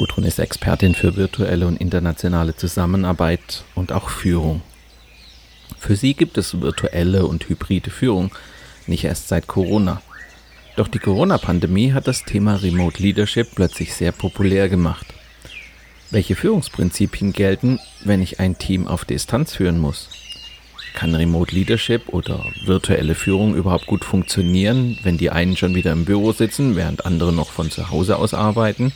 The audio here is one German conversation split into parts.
Gudrun ist Expertin für virtuelle und internationale Zusammenarbeit und auch Führung. Für sie gibt es virtuelle und hybride Führung nicht erst seit Corona. Doch die Corona-Pandemie hat das Thema Remote Leadership plötzlich sehr populär gemacht. Welche Führungsprinzipien gelten, wenn ich ein Team auf Distanz führen muss? Kann Remote Leadership oder virtuelle Führung überhaupt gut funktionieren, wenn die einen schon wieder im Büro sitzen, während andere noch von zu Hause aus arbeiten?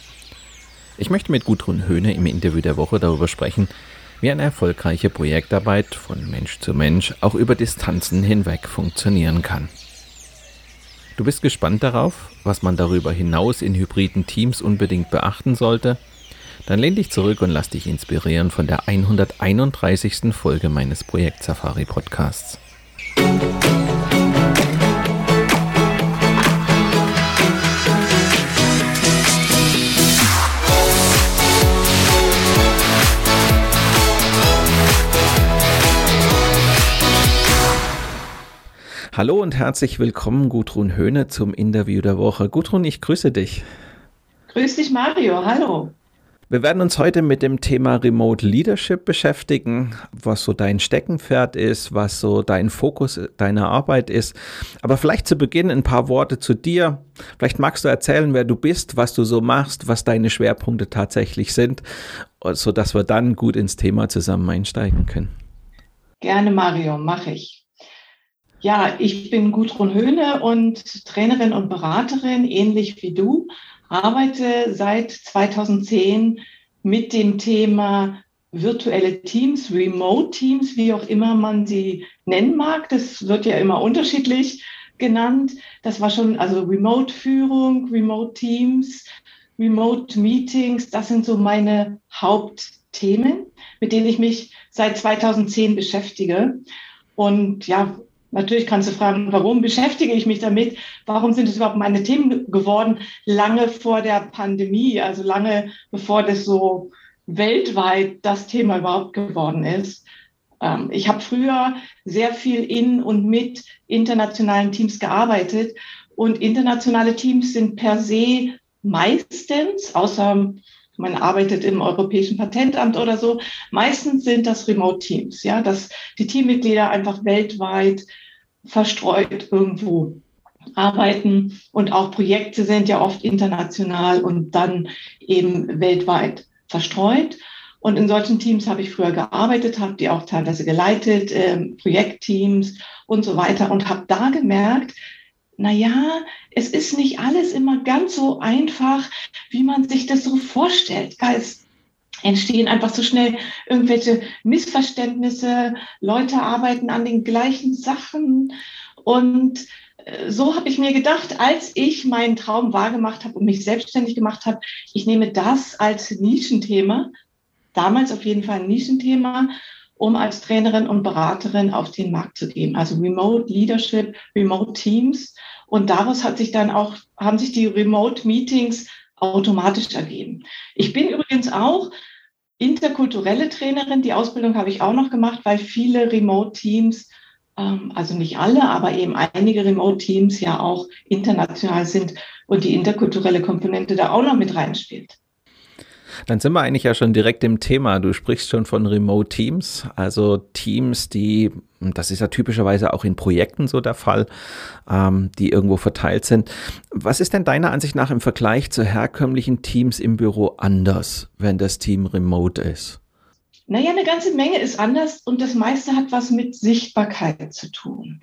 Ich möchte mit Gudrun Höhne im Interview der Woche darüber sprechen, wie eine erfolgreiche Projektarbeit von Mensch zu Mensch auch über Distanzen hinweg funktionieren kann. Du bist gespannt darauf, was man darüber hinaus in hybriden Teams unbedingt beachten sollte – dann lehn dich zurück und lass dich inspirieren von der 131. Folge meines Projekt Safari Podcasts. Hallo und herzlich willkommen, Gudrun Höhne, zum Interview der Woche. Gudrun, ich grüße dich. Grüß dich, Mario. Hallo. Wir werden uns heute mit dem Thema Remote Leadership beschäftigen, was so dein Steckenpferd ist, was so dein Fokus deiner Arbeit ist. Aber vielleicht zu Beginn ein paar Worte zu dir. Vielleicht magst du erzählen, wer du bist, was du so machst, was deine Schwerpunkte tatsächlich sind, sodass wir dann gut ins Thema zusammen einsteigen können. Gerne, Mario, mache ich. Ja, ich bin Gudrun Höhne und Trainerin und Beraterin, ähnlich wie du arbeite seit 2010 mit dem Thema virtuelle Teams, Remote Teams, wie auch immer man sie nennen mag. Das wird ja immer unterschiedlich genannt. Das war schon, also Remote-Führung, Remote Teams, Remote Meetings, das sind so meine Hauptthemen, mit denen ich mich seit 2010 beschäftige. Und ja, Natürlich kannst du fragen, warum beschäftige ich mich damit? Warum sind es überhaupt meine Themen geworden? Lange vor der Pandemie, also lange bevor das so weltweit das Thema überhaupt geworden ist. Ähm, ich habe früher sehr viel in und mit internationalen Teams gearbeitet und internationale Teams sind per se meistens, außer man arbeitet im Europäischen Patentamt oder so. Meistens sind das Remote-Teams, ja, dass die Teammitglieder einfach weltweit verstreut irgendwo arbeiten und auch Projekte sind ja oft international und dann eben weltweit verstreut. Und in solchen Teams habe ich früher gearbeitet, habe die auch teilweise geleitet, äh, Projektteams und so weiter und habe da gemerkt, na ja, es ist nicht alles immer ganz so einfach, wie man sich das so vorstellt. Es entstehen einfach so schnell irgendwelche Missverständnisse. Leute arbeiten an den gleichen Sachen. Und äh, so habe ich mir gedacht, als ich meinen Traum wahrgemacht habe und mich selbstständig gemacht habe, ich nehme das als Nischenthema, damals auf jeden Fall ein Nischenthema, um als Trainerin und Beraterin auf den Markt zu gehen. Also Remote Leadership, Remote Teams. Und daraus hat sich dann auch, haben sich die Remote Meetings automatisch ergeben. Ich bin übrigens auch interkulturelle Trainerin. Die Ausbildung habe ich auch noch gemacht, weil viele Remote-Teams, ähm, also nicht alle, aber eben einige Remote-Teams ja auch international sind und die interkulturelle Komponente da auch noch mit reinspielt. Dann sind wir eigentlich ja schon direkt im Thema. Du sprichst schon von Remote Teams, also Teams, die, das ist ja typischerweise auch in Projekten so der Fall, ähm, die irgendwo verteilt sind. Was ist denn deiner Ansicht nach im Vergleich zu herkömmlichen Teams im Büro anders, wenn das Team remote ist? Naja, eine ganze Menge ist anders und das meiste hat was mit Sichtbarkeit zu tun.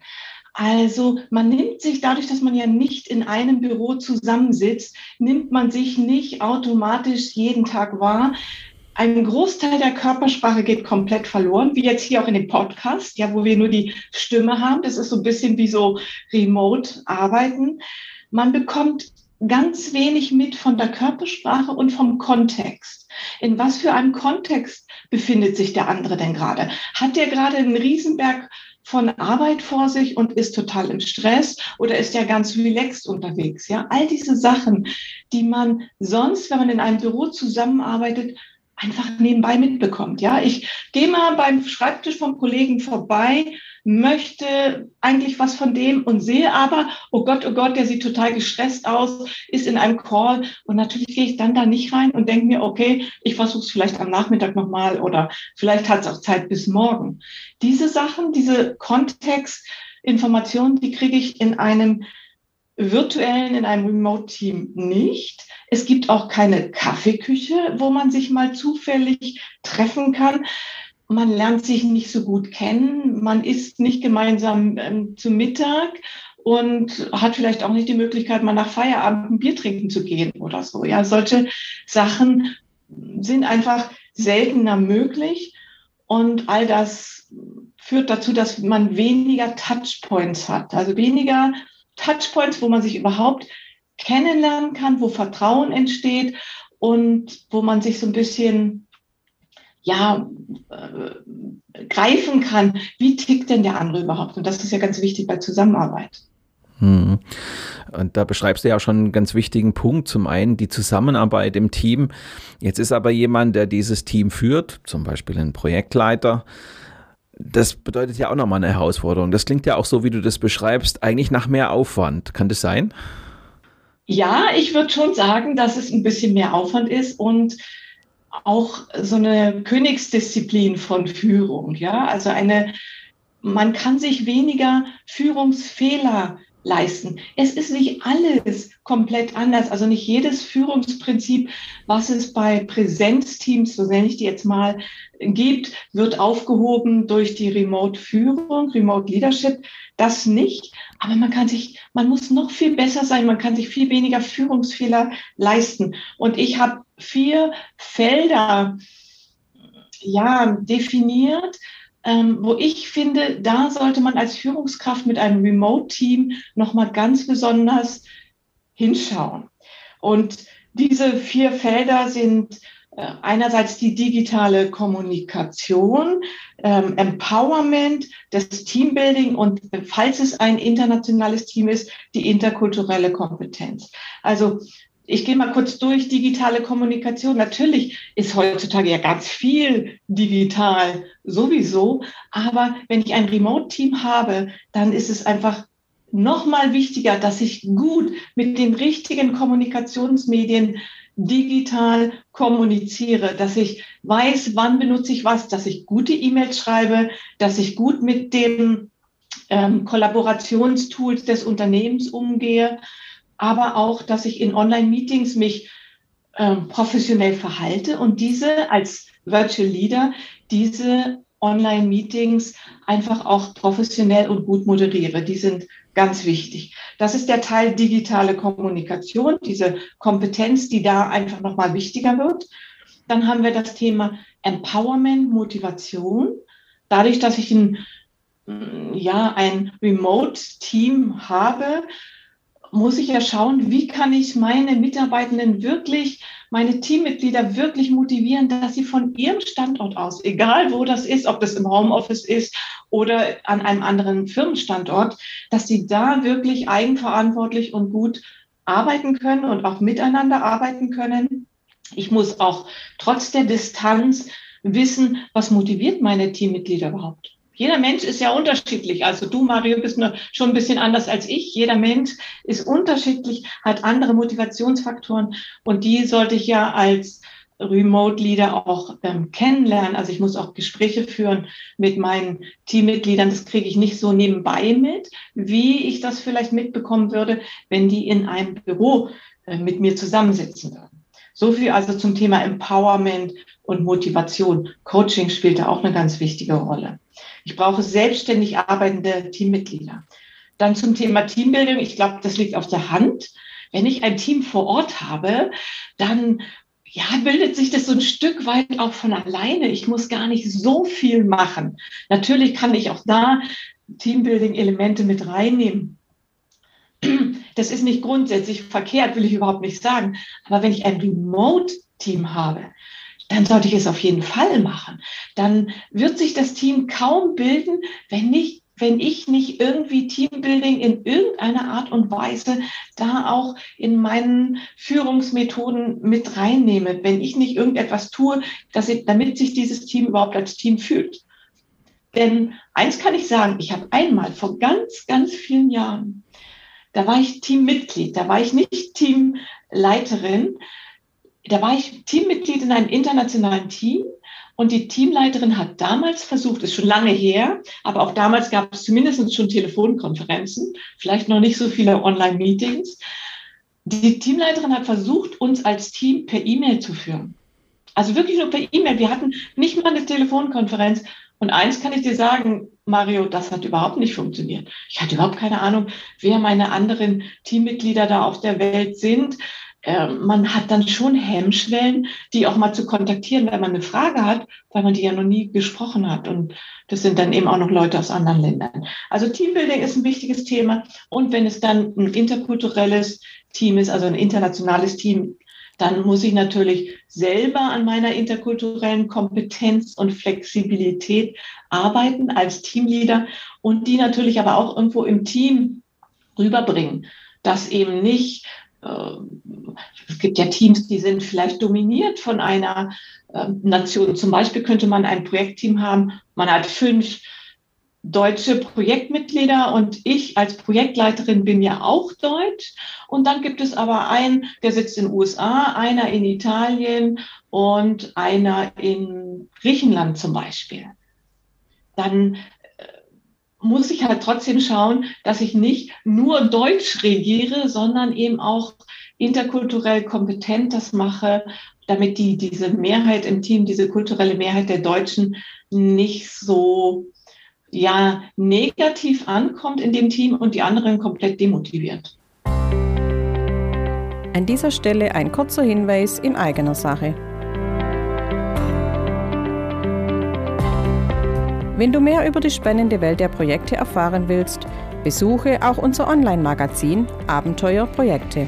Also man nimmt sich dadurch, dass man ja nicht in einem Büro zusammensitzt, nimmt man sich nicht automatisch jeden Tag wahr. Ein Großteil der Körpersprache geht komplett verloren, wie jetzt hier auch in dem Podcast, ja, wo wir nur die Stimme haben. Das ist so ein bisschen wie so Remote-Arbeiten. Man bekommt ganz wenig mit von der Körpersprache und vom Kontext. In was für einem Kontext befindet sich der andere denn gerade? Hat der gerade einen Riesenberg von Arbeit vor sich und ist total im Stress oder ist er ganz relaxed unterwegs? Ja, all diese Sachen, die man sonst, wenn man in einem Büro zusammenarbeitet, einfach nebenbei mitbekommt. Ja, ich gehe mal beim Schreibtisch vom Kollegen vorbei, möchte eigentlich was von dem und sehe aber, oh Gott, oh Gott, der sieht total gestresst aus, ist in einem Call und natürlich gehe ich dann da nicht rein und denke mir, okay, ich versuche es vielleicht am Nachmittag nochmal oder vielleicht hat es auch Zeit bis morgen. Diese Sachen, diese Kontextinformationen, die kriege ich in einem virtuellen, in einem Remote-Team nicht. Es gibt auch keine Kaffeeküche, wo man sich mal zufällig treffen kann. Man lernt sich nicht so gut kennen. Man isst nicht gemeinsam ähm, zu Mittag und hat vielleicht auch nicht die Möglichkeit, mal nach Feierabend ein Bier trinken zu gehen oder so. Ja, solche Sachen sind einfach seltener möglich. Und all das führt dazu, dass man weniger Touchpoints hat, also weniger Touchpoints, wo man sich überhaupt kennenlernen kann, wo Vertrauen entsteht und wo man sich so ein bisschen ja äh, greifen kann, wie tickt denn der andere überhaupt? Und das ist ja ganz wichtig bei Zusammenarbeit. Hm. Und da beschreibst du ja schon einen ganz wichtigen Punkt. Zum einen die Zusammenarbeit im Team. Jetzt ist aber jemand, der dieses Team führt, zum Beispiel ein Projektleiter, das bedeutet ja auch nochmal eine Herausforderung. Das klingt ja auch so, wie du das beschreibst, eigentlich nach mehr Aufwand. Kann das sein? Ja, ich würde schon sagen, dass es ein bisschen mehr Aufwand ist und auch so eine Königsdisziplin von Führung. Ja, also eine, man kann sich weniger Führungsfehler leisten. Es ist nicht alles komplett anders. Also nicht jedes Führungsprinzip, was es bei Präsenzteams, so nenne ich die jetzt mal, gibt, wird aufgehoben durch die Remote-Führung, Remote-Leadership. Das nicht. Aber man kann sich, man muss noch viel besser sein. Man kann sich viel weniger Führungsfehler leisten. Und ich habe vier Felder, ja, definiert, ähm, wo ich finde, da sollte man als Führungskraft mit einem Remote-Team nochmal ganz besonders hinschauen. Und diese vier Felder sind äh, einerseits die digitale Kommunikation, ähm, Empowerment, das Teambuilding und falls es ein internationales Team ist, die interkulturelle Kompetenz. Also ich gehe mal kurz durch digitale Kommunikation. Natürlich ist heutzutage ja ganz viel digital sowieso, aber wenn ich ein Remote-Team habe, dann ist es einfach noch mal wichtiger, dass ich gut mit den richtigen Kommunikationsmedien digital kommuniziere, dass ich weiß, wann benutze ich was, dass ich gute E-Mails schreibe, dass ich gut mit den ähm, Kollaborationstools des Unternehmens umgehe aber auch, dass ich in Online-Meetings mich ähm, professionell verhalte und diese als Virtual Leader, diese Online-Meetings einfach auch professionell und gut moderiere. Die sind ganz wichtig. Das ist der Teil digitale Kommunikation, diese Kompetenz, die da einfach nochmal wichtiger wird. Dann haben wir das Thema Empowerment, Motivation. Dadurch, dass ich ein, ja, ein Remote-Team habe, muss ich ja schauen, wie kann ich meine Mitarbeitenden wirklich, meine Teammitglieder wirklich motivieren, dass sie von ihrem Standort aus, egal wo das ist, ob das im Homeoffice ist oder an einem anderen Firmenstandort, dass sie da wirklich eigenverantwortlich und gut arbeiten können und auch miteinander arbeiten können. Ich muss auch trotz der Distanz wissen, was motiviert meine Teammitglieder überhaupt. Jeder Mensch ist ja unterschiedlich. Also du, Mario, bist nur schon ein bisschen anders als ich. Jeder Mensch ist unterschiedlich, hat andere Motivationsfaktoren und die sollte ich ja als Remote Leader auch ähm, kennenlernen. Also ich muss auch Gespräche führen mit meinen Teammitgliedern. Das kriege ich nicht so nebenbei mit, wie ich das vielleicht mitbekommen würde, wenn die in einem Büro äh, mit mir zusammensitzen würden. So viel also zum Thema Empowerment und Motivation. Coaching spielt da auch eine ganz wichtige Rolle. Ich brauche selbstständig arbeitende Teammitglieder. Dann zum Thema Teambildung. Ich glaube, das liegt auf der Hand. Wenn ich ein Team vor Ort habe, dann ja, bildet sich das so ein Stück weit auch von alleine. Ich muss gar nicht so viel machen. Natürlich kann ich auch da Teambuilding-Elemente mit reinnehmen. Das ist nicht grundsätzlich verkehrt, will ich überhaupt nicht sagen. Aber wenn ich ein Remote-Team habe, dann sollte ich es auf jeden Fall machen. Dann wird sich das Team kaum bilden, wenn nicht wenn ich nicht irgendwie Teambuilding in irgendeiner Art und Weise da auch in meinen Führungsmethoden mit reinnehme, wenn ich nicht irgendetwas tue, dass ich, damit sich dieses Team überhaupt als Team fühlt. Denn eins kann ich sagen, ich habe einmal vor ganz, ganz vielen Jahren, da war ich Teammitglied, da war ich nicht Teamleiterin, da war ich Teammitglied in einem internationalen Team und die Teamleiterin hat damals versucht, ist schon lange her, aber auch damals gab es zumindest schon Telefonkonferenzen, vielleicht noch nicht so viele Online-Meetings. Die Teamleiterin hat versucht, uns als Team per E-Mail zu führen. Also wirklich nur per E-Mail. Wir hatten nicht mal eine Telefonkonferenz. Und eins kann ich dir sagen, Mario, das hat überhaupt nicht funktioniert. Ich hatte überhaupt keine Ahnung, wer meine anderen Teammitglieder da auf der Welt sind. Ähm, man hat dann schon Hemmschwellen, die auch mal zu kontaktieren, wenn man eine Frage hat, weil man die ja noch nie gesprochen hat. Und das sind dann eben auch noch Leute aus anderen Ländern. Also Teambuilding ist ein wichtiges Thema. Und wenn es dann ein interkulturelles Team ist, also ein internationales Team, dann muss ich natürlich selber an meiner interkulturellen Kompetenz und Flexibilität arbeiten als Teamleader und die natürlich aber auch irgendwo im Team rüberbringen, dass eben nicht äh, es gibt ja Teams, die sind vielleicht dominiert von einer äh, Nation. Zum Beispiel könnte man ein Projektteam haben, man hat fünf deutsche Projektmitglieder und ich als Projektleiterin bin ja auch deutsch. Und dann gibt es aber einen, der sitzt in den USA, einer in Italien und einer in Griechenland zum Beispiel. Dann muss ich halt trotzdem schauen, dass ich nicht nur Deutsch regiere, sondern eben auch interkulturell kompetent das mache, damit die, diese Mehrheit im Team, diese kulturelle Mehrheit der Deutschen nicht so, ja, negativ ankommt in dem Team und die anderen komplett demotiviert. An dieser Stelle ein kurzer Hinweis in eigener Sache. Wenn du mehr über die spannende Welt der Projekte erfahren willst, besuche auch unser Online-Magazin Abenteuer Projekte.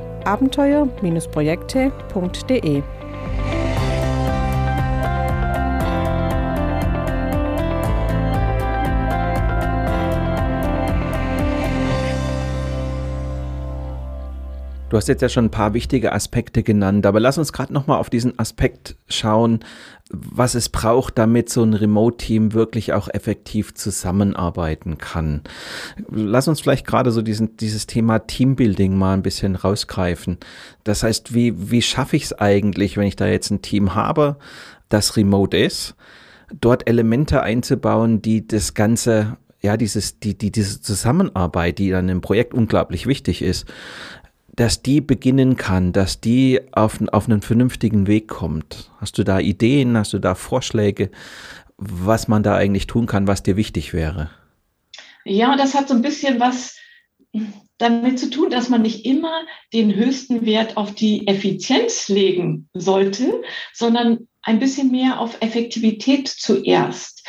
abenteuer-projekte.de. Du hast jetzt ja schon ein paar wichtige Aspekte genannt, aber lass uns gerade nochmal auf diesen Aspekt schauen, was es braucht, damit so ein Remote-Team wirklich auch effektiv zusammenarbeiten kann. Lass uns vielleicht gerade so diesen, dieses Thema Teambuilding mal ein bisschen rausgreifen. Das heißt, wie, wie schaffe ich es eigentlich, wenn ich da jetzt ein Team habe, das remote ist, dort Elemente einzubauen, die das Ganze ja, dieses, die, die, diese Zusammenarbeit, die dann im Projekt unglaublich wichtig ist, dass die beginnen kann, dass die auf, auf einen vernünftigen Weg kommt? Hast du da Ideen, hast du da Vorschläge, was man da eigentlich tun kann, was dir wichtig wäre? Ja, das hat so ein bisschen was damit zu tun, dass man nicht immer den höchsten Wert auf die Effizienz legen sollte, sondern ein bisschen mehr auf Effektivität zuerst.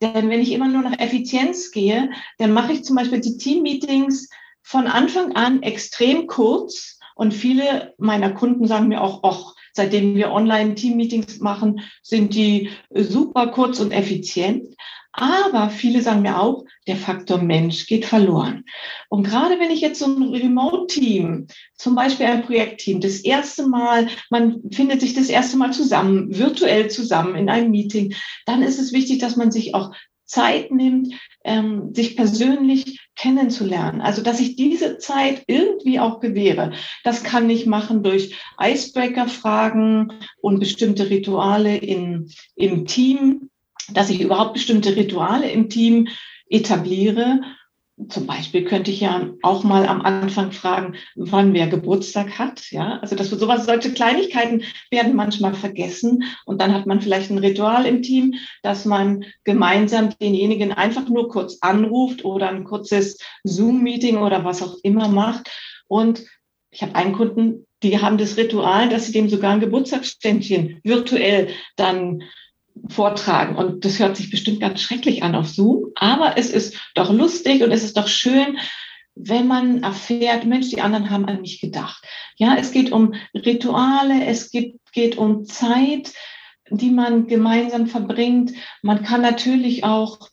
Denn wenn ich immer nur nach Effizienz gehe, dann mache ich zum Beispiel die Teammeetings von Anfang an extrem kurz und viele meiner Kunden sagen mir auch, ach, seitdem wir Online-Team-Meetings machen, sind die super kurz und effizient. Aber viele sagen mir auch, der Faktor Mensch geht verloren. Und gerade wenn ich jetzt so ein Remote-Team, zum Beispiel ein Projektteam, das erste Mal, man findet sich das erste Mal zusammen, virtuell zusammen in einem Meeting, dann ist es wichtig, dass man sich auch Zeit nimmt, ähm, sich persönlich kennenzulernen. Also, dass ich diese Zeit irgendwie auch gewähre. Das kann ich machen durch Icebreaker-Fragen und bestimmte Rituale in, im Team, dass ich überhaupt bestimmte Rituale im Team etabliere. Zum Beispiel könnte ich ja auch mal am Anfang fragen, wann wer Geburtstag hat. Ja, also das sowas, solche Kleinigkeiten werden manchmal vergessen und dann hat man vielleicht ein Ritual im Team, dass man gemeinsam denjenigen einfach nur kurz anruft oder ein kurzes Zoom-Meeting oder was auch immer macht. Und ich habe einen Kunden, die haben das Ritual, dass sie dem sogar ein Geburtstagsständchen virtuell dann vortragen. Und das hört sich bestimmt ganz schrecklich an auf Zoom, aber es ist doch lustig und es ist doch schön, wenn man erfährt, Mensch, die anderen haben an mich gedacht. Ja, es geht um Rituale, es geht, geht um Zeit, die man gemeinsam verbringt. Man kann natürlich auch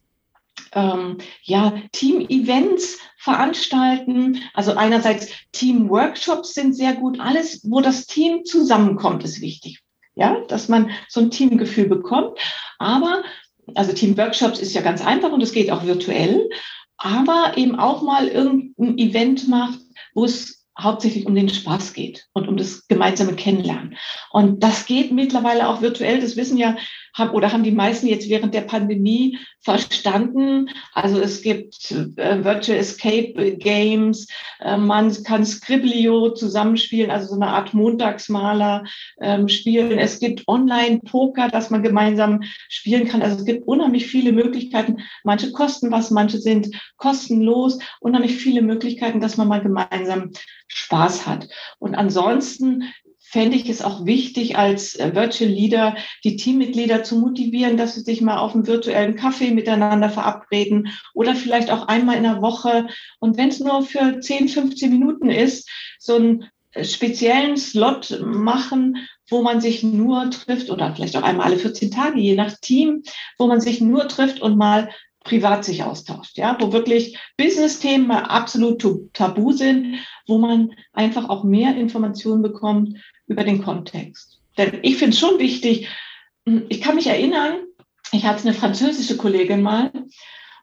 ähm, ja, Team-Events veranstalten. Also einerseits Team-Workshops sind sehr gut. Alles, wo das Team zusammenkommt, ist wichtig ja, dass man so ein Teamgefühl bekommt. Aber, also Teamworkshops ist ja ganz einfach und es geht auch virtuell, aber eben auch mal irgendein Event macht, wo es hauptsächlich um den Spaß geht und um das gemeinsame Kennenlernen. Und das geht mittlerweile auch virtuell. Das wissen ja haben, oder haben die meisten jetzt während der Pandemie verstanden. Also es gibt äh, Virtual Escape Games, äh, man kann Scriblio zusammenspielen, also so eine Art Montagsmaler ähm, spielen. Es gibt Online-Poker, dass man gemeinsam spielen kann. Also es gibt unheimlich viele Möglichkeiten. Manche kosten was, manche sind kostenlos. Unheimlich viele Möglichkeiten, dass man mal gemeinsam Spaß hat. Und ansonsten fände ich es auch wichtig, als äh, Virtual Leader die Teammitglieder zu motivieren, dass sie sich mal auf einen virtuellen Kaffee miteinander verabreden oder vielleicht auch einmal in der Woche. Und wenn es nur für 10, 15 Minuten ist, so einen äh, speziellen Slot machen, wo man sich nur trifft oder vielleicht auch einmal alle 14 Tage, je nach Team, wo man sich nur trifft und mal privat sich austauscht, ja, wo wirklich Business-Themen absolut tabu sind, wo man einfach auch mehr Informationen bekommt über den Kontext. Denn ich finde es schon wichtig, ich kann mich erinnern, ich hatte eine französische Kollegin mal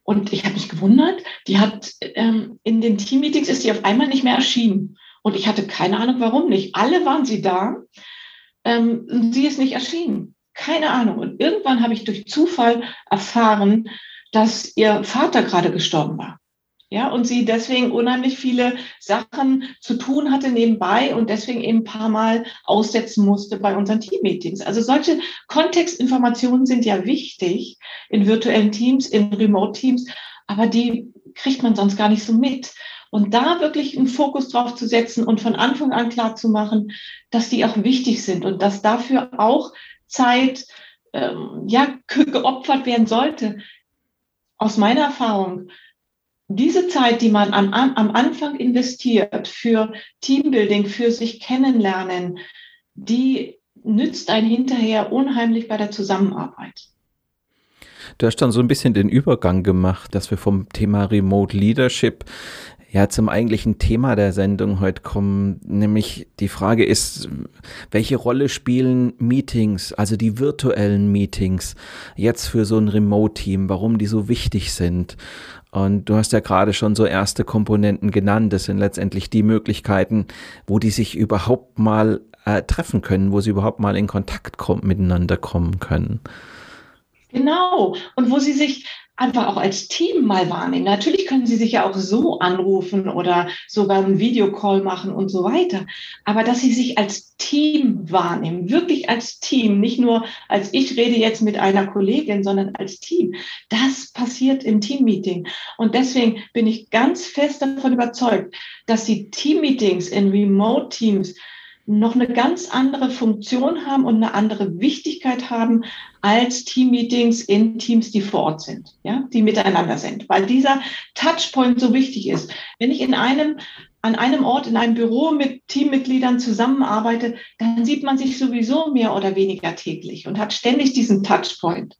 und ich habe mich gewundert, die hat ähm, in den Teammeetings ist sie auf einmal nicht mehr erschienen. Und ich hatte keine Ahnung, warum nicht. Alle waren sie da, ähm, sie ist nicht erschienen. Keine Ahnung. Und irgendwann habe ich durch Zufall erfahren, dass ihr Vater gerade gestorben war. Ja, und sie deswegen unheimlich viele Sachen zu tun hatte nebenbei und deswegen eben ein paar Mal aussetzen musste bei unseren Teammeetings. Also solche Kontextinformationen sind ja wichtig in virtuellen Teams, in Remote-Teams, aber die kriegt man sonst gar nicht so mit. Und da wirklich einen Fokus drauf zu setzen und von Anfang an klar zu machen, dass die auch wichtig sind und dass dafür auch Zeit ähm, ja, geopfert werden sollte. Aus meiner Erfahrung diese Zeit, die man am, am Anfang investiert für Teambuilding, für sich kennenlernen, die nützt einen hinterher unheimlich bei der Zusammenarbeit. Du hast dann so ein bisschen den Übergang gemacht, dass wir vom Thema Remote Leadership ja zum eigentlichen Thema der Sendung heute kommen, nämlich die Frage ist, welche Rolle spielen Meetings, also die virtuellen Meetings, jetzt für so ein Remote-Team, warum die so wichtig sind und du hast ja gerade schon so erste Komponenten genannt. Das sind letztendlich die Möglichkeiten, wo die sich überhaupt mal äh, treffen können, wo sie überhaupt mal in Kontakt kommen, miteinander kommen können. Genau. Und wo sie sich einfach auch als Team mal wahrnehmen. Natürlich können Sie sich ja auch so anrufen oder sogar einen Videocall machen und so weiter. Aber dass Sie sich als Team wahrnehmen, wirklich als Team, nicht nur als ich rede jetzt mit einer Kollegin, sondern als Team, das passiert im Teammeeting. Und deswegen bin ich ganz fest davon überzeugt, dass die Teammeetings in Remote-Teams noch eine ganz andere Funktion haben und eine andere Wichtigkeit haben als Teammeetings in Teams, die vor Ort sind, ja, die miteinander sind, weil dieser Touchpoint so wichtig ist. Wenn ich in einem an einem Ort in einem Büro mit Teammitgliedern zusammenarbeite, dann sieht man sich sowieso mehr oder weniger täglich und hat ständig diesen Touchpoint.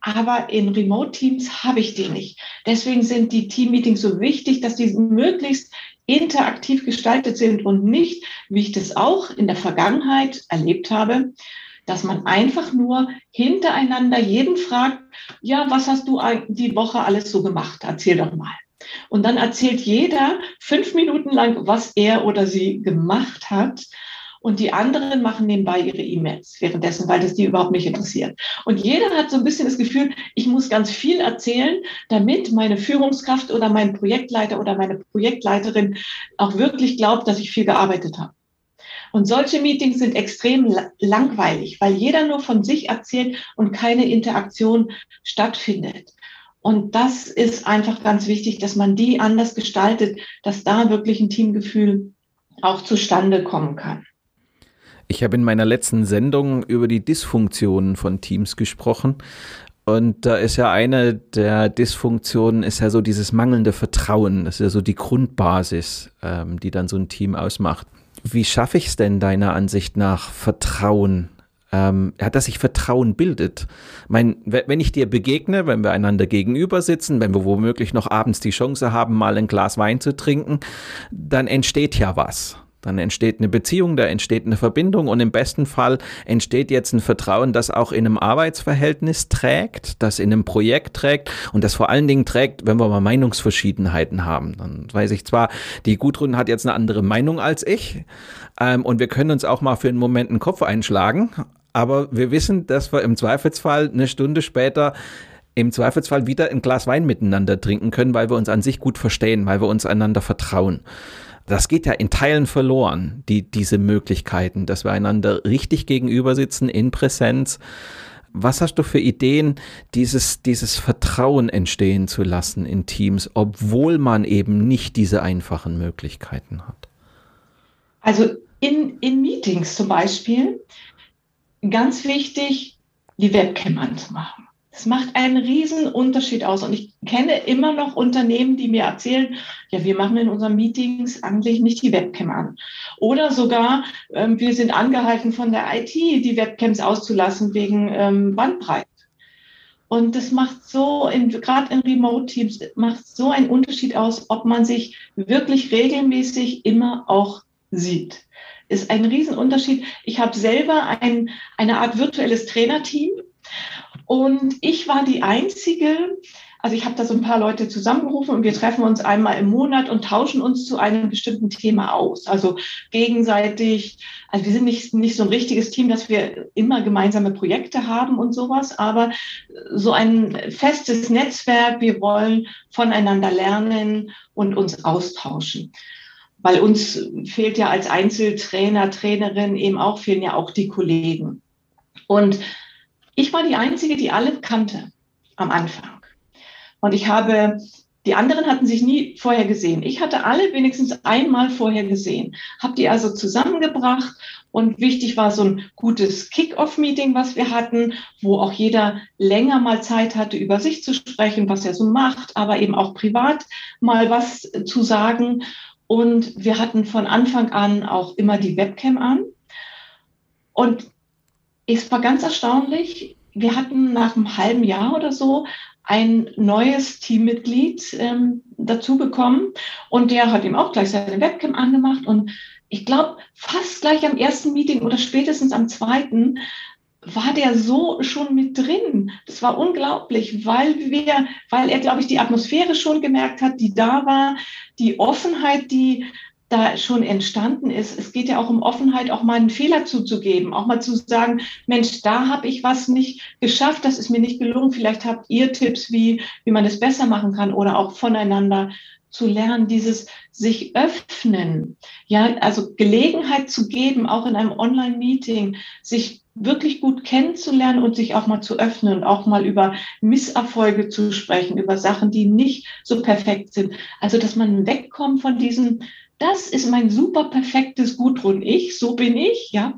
Aber in Remote-Teams habe ich den nicht. Deswegen sind die Teammeetings so wichtig, dass die möglichst interaktiv gestaltet sind und nicht, wie ich das auch in der Vergangenheit erlebt habe, dass man einfach nur hintereinander jeden fragt, ja, was hast du die Woche alles so gemacht? Erzähl doch mal. Und dann erzählt jeder fünf Minuten lang, was er oder sie gemacht hat. Und die anderen machen nebenbei ihre E-Mails währenddessen, weil das die überhaupt nicht interessiert. Und jeder hat so ein bisschen das Gefühl, ich muss ganz viel erzählen, damit meine Führungskraft oder mein Projektleiter oder meine Projektleiterin auch wirklich glaubt, dass ich viel gearbeitet habe. Und solche Meetings sind extrem langweilig, weil jeder nur von sich erzählt und keine Interaktion stattfindet. Und das ist einfach ganz wichtig, dass man die anders gestaltet, dass da wirklich ein Teamgefühl auch zustande kommen kann. Ich habe in meiner letzten Sendung über die Dysfunktionen von Teams gesprochen. Und da ist ja eine der Dysfunktionen, ist ja so dieses mangelnde Vertrauen. Das ist ja so die Grundbasis, ähm, die dann so ein Team ausmacht. Wie schaffe ich es denn deiner Ansicht nach, Vertrauen ähm, dass sich Vertrauen bildet. Mein, wenn ich dir begegne, wenn wir einander gegenüber sitzen, wenn wir womöglich noch abends die Chance haben, mal ein Glas Wein zu trinken, dann entsteht ja was. Dann entsteht eine Beziehung, da entsteht eine Verbindung und im besten Fall entsteht jetzt ein Vertrauen, das auch in einem Arbeitsverhältnis trägt, das in einem Projekt trägt und das vor allen Dingen trägt, wenn wir mal Meinungsverschiedenheiten haben. Dann weiß ich zwar, die Gudrun hat jetzt eine andere Meinung als ich ähm, und wir können uns auch mal für einen Moment einen Kopf einschlagen, aber wir wissen, dass wir im Zweifelsfall eine Stunde später im Zweifelsfall wieder ein Glas Wein miteinander trinken können, weil wir uns an sich gut verstehen, weil wir uns einander vertrauen. Das geht ja in Teilen verloren, die, diese Möglichkeiten, dass wir einander richtig gegenüber sitzen in Präsenz. Was hast du für Ideen, dieses, dieses Vertrauen entstehen zu lassen in Teams, obwohl man eben nicht diese einfachen Möglichkeiten hat? Also in, in Meetings zum Beispiel ganz wichtig, die Webcam anzumachen. Das macht einen riesen Unterschied aus. Und ich kenne immer noch Unternehmen, die mir erzählen, ja, wir machen in unseren Meetings eigentlich nicht die Webcam an. Oder sogar, ähm, wir sind angehalten von der IT, die Webcams auszulassen wegen ähm, Bandbreite. Und das macht so, gerade in Remote-Teams, macht so einen Unterschied aus, ob man sich wirklich regelmäßig immer auch sieht ist ein Riesenunterschied. Ich habe selber ein, eine Art virtuelles Trainerteam und ich war die Einzige, also ich habe da so ein paar Leute zusammengerufen und wir treffen uns einmal im Monat und tauschen uns zu einem bestimmten Thema aus. Also gegenseitig, also wir sind nicht, nicht so ein richtiges Team, dass wir immer gemeinsame Projekte haben und sowas, aber so ein festes Netzwerk, wir wollen voneinander lernen und uns austauschen weil uns fehlt ja als Einzeltrainer, Trainerin eben auch, fehlen ja auch die Kollegen. Und ich war die Einzige, die alle kannte am Anfang. Und ich habe, die anderen hatten sich nie vorher gesehen. Ich hatte alle wenigstens einmal vorher gesehen, habe die also zusammengebracht und wichtig war so ein gutes Kick-off-Meeting, was wir hatten, wo auch jeder länger mal Zeit hatte, über sich zu sprechen, was er so macht, aber eben auch privat mal was zu sagen. Und wir hatten von Anfang an auch immer die Webcam an. Und es war ganz erstaunlich, wir hatten nach einem halben Jahr oder so ein neues Teammitglied ähm, dazu bekommen und der hat ihm auch gleich seine Webcam angemacht und ich glaube, fast gleich am ersten Meeting oder spätestens am zweiten war der so schon mit drin. Das war unglaublich, weil wir, weil er, glaube ich, die Atmosphäre schon gemerkt hat, die da war, die Offenheit, die da schon entstanden ist. Es geht ja auch um Offenheit, auch mal einen Fehler zuzugeben, auch mal zu sagen, Mensch, da habe ich was nicht geschafft, das ist mir nicht gelungen. Vielleicht habt ihr Tipps, wie, wie man es besser machen kann oder auch voneinander zu lernen, dieses sich öffnen, ja, also Gelegenheit zu geben, auch in einem Online-Meeting, sich wirklich gut kennenzulernen und sich auch mal zu öffnen, auch mal über Misserfolge zu sprechen, über Sachen, die nicht so perfekt sind. Also, dass man wegkommt von diesem, das ist mein super perfektes Gudrun Ich, so bin ich, ja,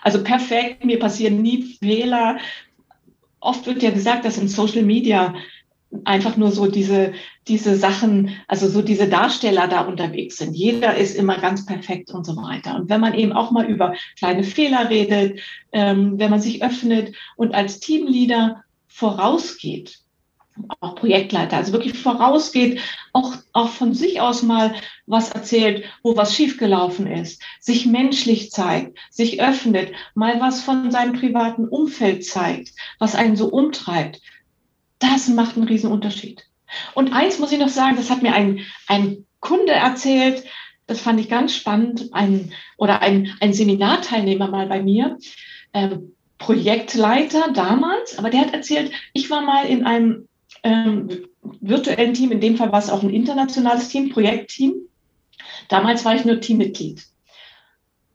also perfekt, mir passieren nie Fehler. Oft wird ja gesagt, dass in Social Media einfach nur so diese, diese Sachen, also so diese Darsteller da unterwegs sind. Jeder ist immer ganz perfekt und so weiter. Und wenn man eben auch mal über kleine Fehler redet, ähm, wenn man sich öffnet und als Teamleader vorausgeht, auch Projektleiter, also wirklich vorausgeht, auch, auch von sich aus mal was erzählt, wo was schiefgelaufen ist, sich menschlich zeigt, sich öffnet, mal was von seinem privaten Umfeld zeigt, was einen so umtreibt, das macht einen riesen Unterschied. Und eins muss ich noch sagen, das hat mir ein, ein Kunde erzählt, das fand ich ganz spannend, ein, oder ein, ein Seminarteilnehmer mal bei mir, ähm, Projektleiter damals, aber der hat erzählt, ich war mal in einem ähm, virtuellen Team, in dem Fall war es auch ein internationales Team, Projektteam. Damals war ich nur Teammitglied.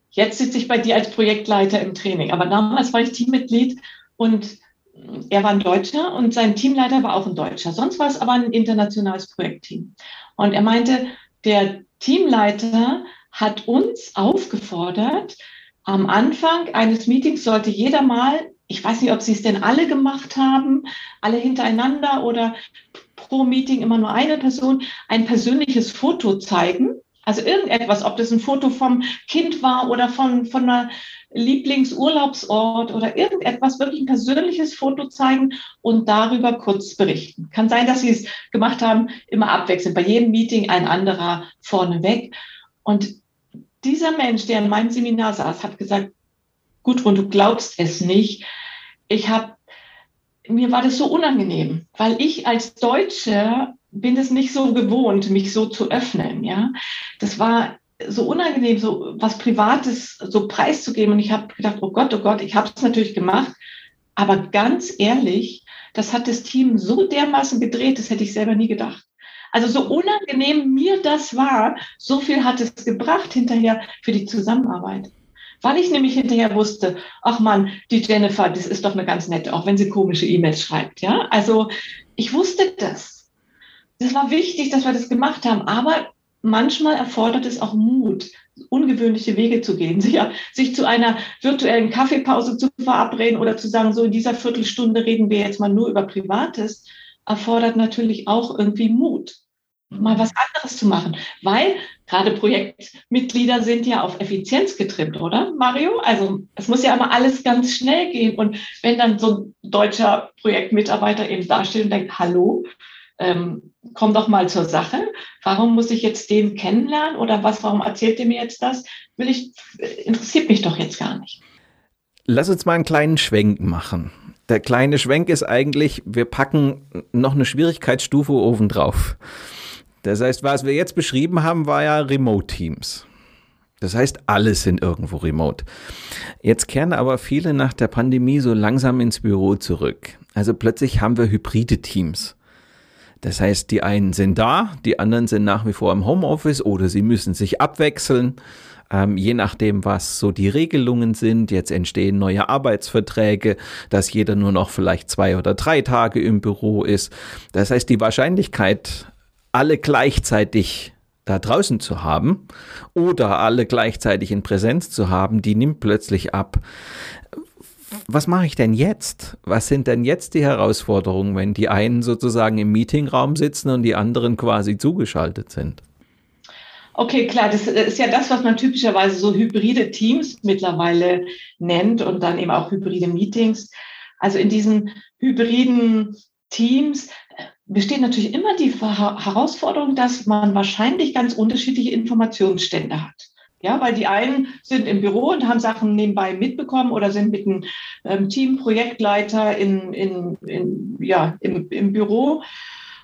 Jetzt sitze ich bei dir als Projektleiter im Training, aber damals war ich Teammitglied und er war ein Deutscher und sein Teamleiter war auch ein Deutscher. Sonst war es aber ein internationales Projektteam. Und er meinte, der Teamleiter hat uns aufgefordert, am Anfang eines Meetings sollte jeder mal, ich weiß nicht, ob sie es denn alle gemacht haben, alle hintereinander oder pro Meeting immer nur eine Person, ein persönliches Foto zeigen. Also irgendetwas, ob das ein Foto vom Kind war oder von, von einer Lieblingsurlaubsort oder irgendetwas, wirklich ein persönliches Foto zeigen und darüber kurz berichten. Kann sein, dass Sie es gemacht haben, immer abwechselnd, bei jedem Meeting ein anderer vorneweg. Und dieser Mensch, der in meinem Seminar saß, hat gesagt, Gudrun, du glaubst es nicht. Ich habe, mir war das so unangenehm, weil ich als Deutsche bin es nicht so gewohnt, mich so zu öffnen. Ja, das war so unangenehm, so was Privates so preiszugeben. Und ich habe gedacht, oh Gott, oh Gott, ich habe es natürlich gemacht. Aber ganz ehrlich, das hat das Team so dermaßen gedreht, das hätte ich selber nie gedacht. Also so unangenehm mir das war, so viel hat es gebracht hinterher für die Zusammenarbeit. Weil ich nämlich hinterher wusste, ach man, die Jennifer, das ist doch eine ganz nette, auch wenn sie komische E-Mails schreibt, ja. Also ich wusste das. Das war wichtig, dass wir das gemacht haben. Aber manchmal erfordert es auch Mut, ungewöhnliche Wege zu gehen, sich, sich zu einer virtuellen Kaffeepause zu verabreden oder zu sagen, so in dieser Viertelstunde reden wir jetzt mal nur über Privates, erfordert natürlich auch irgendwie Mut, mal was anderes zu machen, weil gerade Projektmitglieder sind ja auf Effizienz getrimmt, oder Mario? Also es muss ja immer alles ganz schnell gehen und wenn dann so ein deutscher Projektmitarbeiter eben dasteht und denkt, hallo, ähm, komm doch mal zur Sache. Warum muss ich jetzt den kennenlernen oder was, warum erzählt ihr mir jetzt das? Will ich, interessiert mich doch jetzt gar nicht. Lass uns mal einen kleinen Schwenk machen. Der kleine Schwenk ist eigentlich, wir packen noch eine Schwierigkeitsstufe oben drauf. Das heißt, was wir jetzt beschrieben haben, war ja Remote Teams. Das heißt, alle sind irgendwo remote. Jetzt kehren aber viele nach der Pandemie so langsam ins Büro zurück. Also plötzlich haben wir hybride Teams. Das heißt, die einen sind da, die anderen sind nach wie vor im Homeoffice oder sie müssen sich abwechseln. Ähm, je nachdem, was so die Regelungen sind. Jetzt entstehen neue Arbeitsverträge, dass jeder nur noch vielleicht zwei oder drei Tage im Büro ist. Das heißt, die Wahrscheinlichkeit, alle gleichzeitig da draußen zu haben oder alle gleichzeitig in Präsenz zu haben, die nimmt plötzlich ab was mache ich denn jetzt? Was sind denn jetzt die Herausforderungen, wenn die einen sozusagen im Meetingraum sitzen und die anderen quasi zugeschaltet sind? Okay, klar, das ist ja das, was man typischerweise so hybride Teams mittlerweile nennt und dann eben auch hybride Meetings. Also in diesen hybriden Teams besteht natürlich immer die Herausforderung, dass man wahrscheinlich ganz unterschiedliche Informationsstände hat. Ja, weil die einen sind im Büro und haben Sachen nebenbei mitbekommen oder sind mit einem ähm, Team, Projektleiter in, in, in, ja, im, im Büro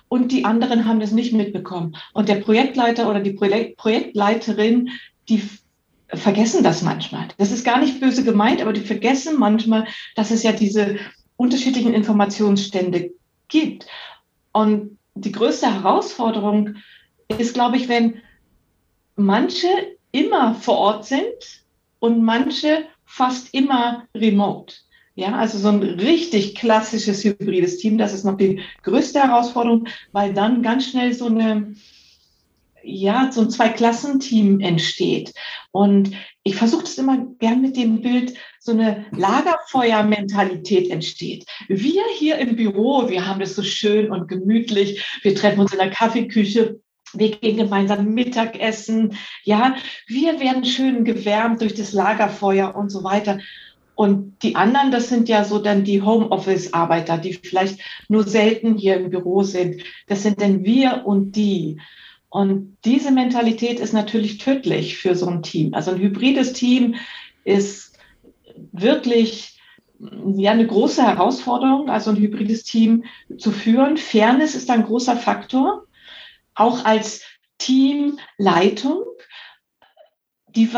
und die anderen haben das nicht mitbekommen. Und der Projektleiter oder die Projekt Projektleiterin, die vergessen das manchmal. Das ist gar nicht böse gemeint, aber die vergessen manchmal, dass es ja diese unterschiedlichen Informationsstände gibt. Und die größte Herausforderung ist, glaube ich, wenn manche immer vor Ort sind und manche fast immer remote. Ja, also so ein richtig klassisches hybrides Team, das ist noch die größte Herausforderung, weil dann ganz schnell so eine, ja, so ein Zwei-Klassen-Team entsteht. Und ich versuche das immer gern mit dem Bild, so eine Lagerfeuer-Mentalität entsteht. Wir hier im Büro, wir haben das so schön und gemütlich. Wir treffen uns in der Kaffeeküche, wir gehen gemeinsam Mittagessen. Ja, wir werden schön gewärmt durch das Lagerfeuer und so weiter. Und die anderen, das sind ja so dann die Homeoffice-Arbeiter, die vielleicht nur selten hier im Büro sind. Das sind denn wir und die. Und diese Mentalität ist natürlich tödlich für so ein Team. Also ein hybrides Team ist wirklich ja eine große Herausforderung, also ein hybrides Team zu führen. Fairness ist ein großer Faktor auch als Teamleitung, die,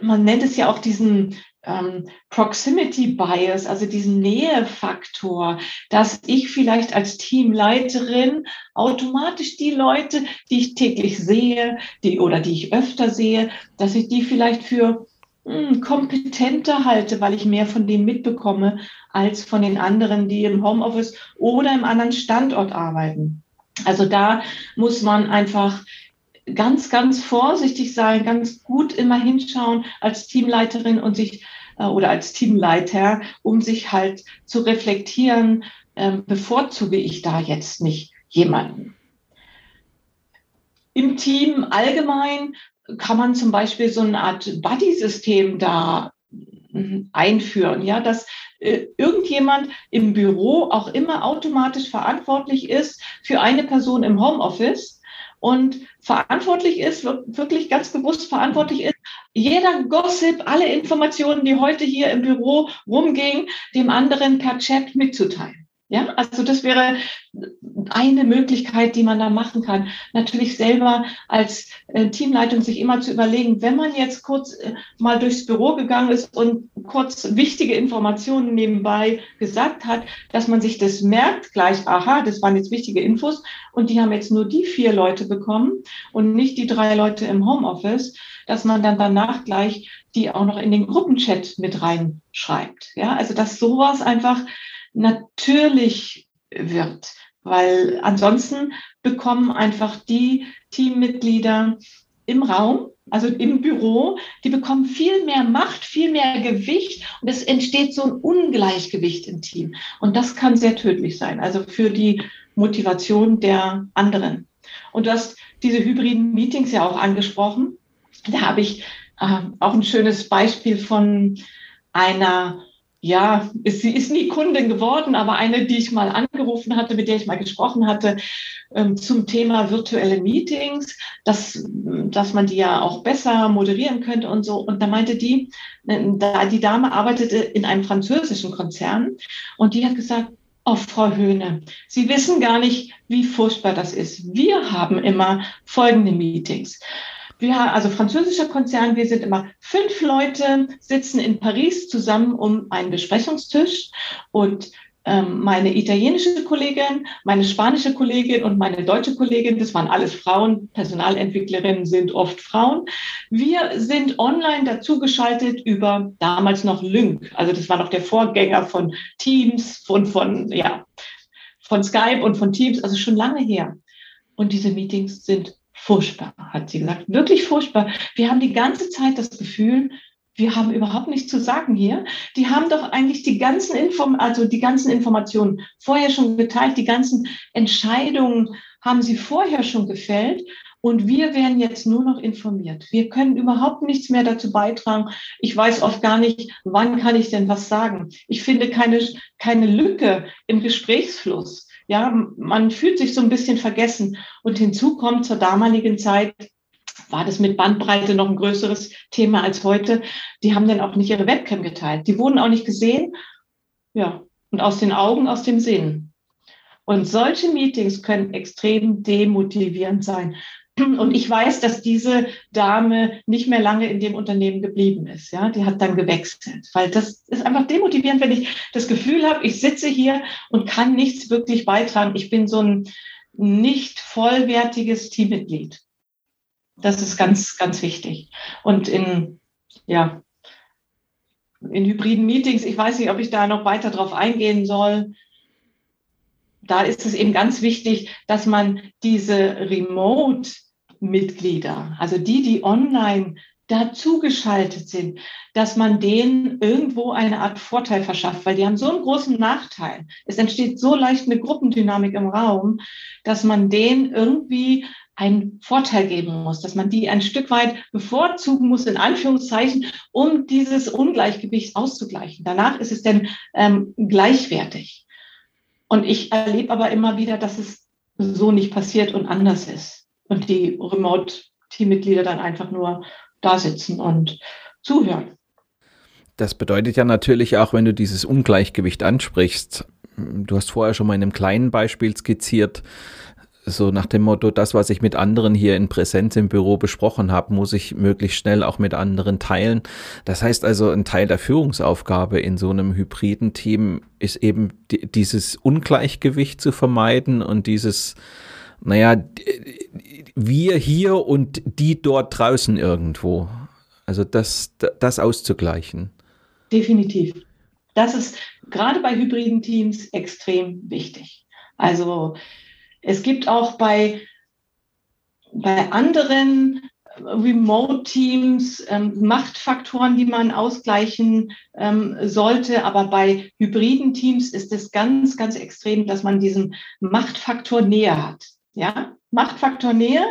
man nennt es ja auch diesen ähm, Proximity Bias, also diesen Nähefaktor, dass ich vielleicht als Teamleiterin automatisch die Leute, die ich täglich sehe, die oder die ich öfter sehe, dass ich die vielleicht für mh, hm, kompetenter halte, weil ich mehr von denen mitbekomme als von den anderen, die im Homeoffice oder im anderen Standort arbeiten. Also da muss man einfach ganz, ganz vorsichtig sein, ganz gut immer hinschauen als Teamleiterin und sich äh, oder als Teamleiter, um sich halt zu reflektieren, äh, bevorzuge ich da jetzt nicht jemanden. Im Team allgemein kann man zum Beispiel so eine Art Buddy-System da hm, einführen, ja, dass äh, irgendjemand im Büro auch immer automatisch verantwortlich ist für eine Person im Homeoffice und verantwortlich ist, wirklich ganz bewusst verantwortlich ist, jeder Gossip, alle Informationen, die heute hier im Büro rumgingen, dem anderen per Chat mitzuteilen. Ja, also das wäre eine Möglichkeit, die man da machen kann. Natürlich selber als äh, Teamleitung sich immer zu überlegen, wenn man jetzt kurz äh, mal durchs Büro gegangen ist und kurz wichtige Informationen nebenbei gesagt hat, dass man sich das merkt gleich, aha, das waren jetzt wichtige Infos und die haben jetzt nur die vier Leute bekommen und nicht die drei Leute im Homeoffice, dass man dann danach gleich die auch noch in den Gruppenchat mit reinschreibt. Ja, also dass sowas einfach natürlich wird, weil ansonsten bekommen einfach die Teammitglieder im Raum, also im Büro, die bekommen viel mehr Macht, viel mehr Gewicht und es entsteht so ein Ungleichgewicht im Team. Und das kann sehr tödlich sein, also für die Motivation der anderen. Und du hast diese hybriden Meetings ja auch angesprochen. Da habe ich äh, auch ein schönes Beispiel von einer ja, sie ist nie Kundin geworden, aber eine, die ich mal angerufen hatte, mit der ich mal gesprochen hatte, ähm, zum Thema virtuelle Meetings, dass, dass man die ja auch besser moderieren könnte und so. Und da meinte die, äh, die Dame arbeitete in einem französischen Konzern und die hat gesagt, Oh, Frau Höhne, Sie wissen gar nicht, wie furchtbar das ist. Wir haben immer folgende Meetings. Wir haben, also französischer Konzern, wir sind immer fünf Leute, sitzen in Paris zusammen um einen Besprechungstisch und ähm, meine italienische Kollegin, meine spanische Kollegin und meine deutsche Kollegin, das waren alles Frauen, Personalentwicklerinnen sind oft Frauen. Wir sind online dazugeschaltet über damals noch Lync, also das war noch der Vorgänger von Teams, von, von, ja, von Skype und von Teams, also schon lange her. Und diese Meetings sind furchtbar, hat sie gesagt. Wirklich furchtbar. Wir haben die ganze Zeit das Gefühl, wir haben überhaupt nichts zu sagen hier. Die haben doch eigentlich die ganzen Inform also die ganzen Informationen vorher schon geteilt, die ganzen Entscheidungen haben sie vorher schon gefällt und wir werden jetzt nur noch informiert. Wir können überhaupt nichts mehr dazu beitragen. Ich weiß oft gar nicht, wann kann ich denn was sagen. Ich finde keine, keine Lücke im Gesprächsfluss. Ja, man fühlt sich so ein bisschen vergessen. Und hinzu kommt zur damaligen Zeit, war das mit Bandbreite noch ein größeres Thema als heute. Die haben dann auch nicht ihre Webcam geteilt. Die wurden auch nicht gesehen. Ja, und aus den Augen, aus dem Sinn. Und solche Meetings können extrem demotivierend sein. Und ich weiß, dass diese Dame nicht mehr lange in dem Unternehmen geblieben ist. Ja, die hat dann gewechselt, weil das ist einfach demotivierend, wenn ich das Gefühl habe, ich sitze hier und kann nichts wirklich beitragen. Ich bin so ein nicht vollwertiges Teammitglied. Das ist ganz, ganz wichtig. Und in, ja, in hybriden Meetings, ich weiß nicht, ob ich da noch weiter drauf eingehen soll da ist es eben ganz wichtig, dass man diese Remote Mitglieder, also die, die online dazugeschaltet sind, dass man denen irgendwo eine Art Vorteil verschafft, weil die haben so einen großen Nachteil. Es entsteht so leicht eine Gruppendynamik im Raum, dass man denen irgendwie einen Vorteil geben muss, dass man die ein Stück weit bevorzugen muss, in Anführungszeichen, um dieses Ungleichgewicht auszugleichen. Danach ist es dann ähm, gleichwertig. Und ich erlebe aber immer wieder, dass es so nicht passiert und anders ist und die Remote-Teammitglieder dann einfach nur da sitzen und zuhören. Das bedeutet ja natürlich auch, wenn du dieses Ungleichgewicht ansprichst, du hast vorher schon mal in einem kleinen Beispiel skizziert, so nach dem Motto, das, was ich mit anderen hier in Präsenz im Büro besprochen habe, muss ich möglichst schnell auch mit anderen teilen. Das heißt also, ein Teil der Führungsaufgabe in so einem hybriden Team ist eben dieses Ungleichgewicht zu vermeiden und dieses, naja, wir hier und die dort draußen irgendwo. Also das, das auszugleichen. Definitiv. Das ist gerade bei hybriden Teams extrem wichtig. Also es gibt auch bei, bei anderen Remote-Teams ähm, Machtfaktoren, die man ausgleichen ähm, sollte. Aber bei hybriden Teams ist es ganz, ganz extrem, dass man diesen Machtfaktor näher hat. Ja, Machtfaktor Nähe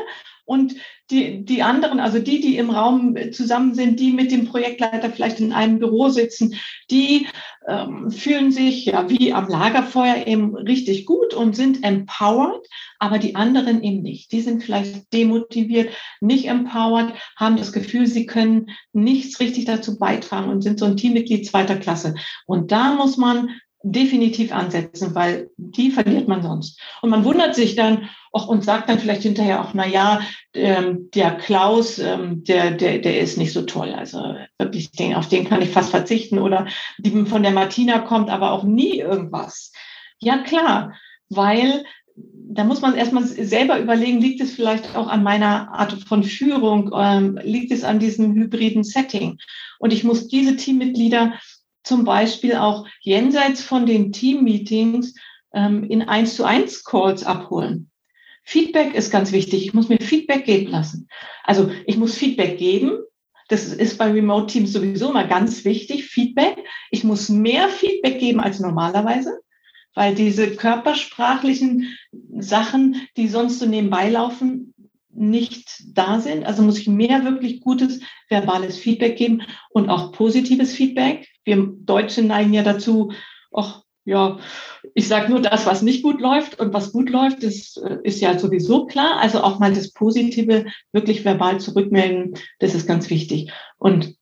und die, die anderen, also die, die im Raum zusammen sind, die mit dem Projektleiter vielleicht in einem Büro sitzen, die ähm, fühlen sich ja wie am Lagerfeuer eben richtig gut und sind empowered, aber die anderen eben nicht. Die sind vielleicht demotiviert, nicht empowered, haben das Gefühl, sie können nichts richtig dazu beitragen und sind so ein Teammitglied zweiter Klasse. Und da muss man definitiv ansetzen, weil die verliert man sonst. Und man wundert sich dann auch und sagt dann vielleicht hinterher auch, na ja, ähm, der Klaus, ähm, der, der, der ist nicht so toll. Also wirklich, den, auf den kann ich fast verzichten. Oder die von der Martina kommt aber auch nie irgendwas. Ja, klar, weil da muss man erstmal selber überlegen, liegt es vielleicht auch an meiner Art von Führung, ähm, liegt es an diesem hybriden Setting? Und ich muss diese Teammitglieder zum Beispiel auch jenseits von den Team-Meetings ähm, in eins zu eins Calls abholen. Feedback ist ganz wichtig. Ich muss mir Feedback geben lassen. Also ich muss Feedback geben. Das ist bei Remote Teams sowieso immer ganz wichtig. Feedback. Ich muss mehr Feedback geben als normalerweise, weil diese körpersprachlichen Sachen, die sonst so nebenbei laufen, nicht da sind. Also muss ich mehr wirklich gutes verbales Feedback geben und auch positives Feedback. Wir Deutsche neigen ja dazu, auch ja, ich sage nur das, was nicht gut läuft und was gut läuft, das äh, ist ja sowieso klar. Also auch mal das Positive wirklich verbal zurückmelden, das ist ganz wichtig. Und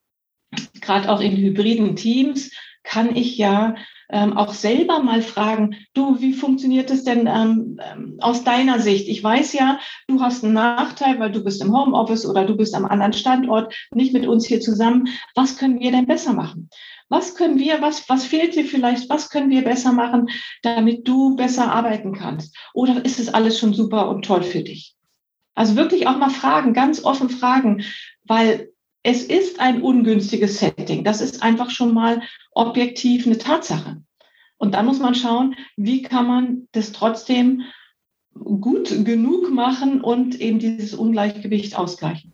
gerade auch in hybriden Teams kann ich ja ähm, auch selber mal fragen, du, wie funktioniert es denn ähm, ähm, aus deiner Sicht? Ich weiß ja, du hast einen Nachteil, weil du bist im Homeoffice oder du bist am anderen Standort, nicht mit uns hier zusammen. Was können wir denn besser machen? Was können wir, was, was fehlt dir vielleicht? Was können wir besser machen, damit du besser arbeiten kannst? Oder ist es alles schon super und toll für dich? Also wirklich auch mal fragen, ganz offen fragen, weil es ist ein ungünstiges Setting. Das ist einfach schon mal objektiv eine Tatsache. Und dann muss man schauen, wie kann man das trotzdem gut genug machen und eben dieses Ungleichgewicht ausgleichen.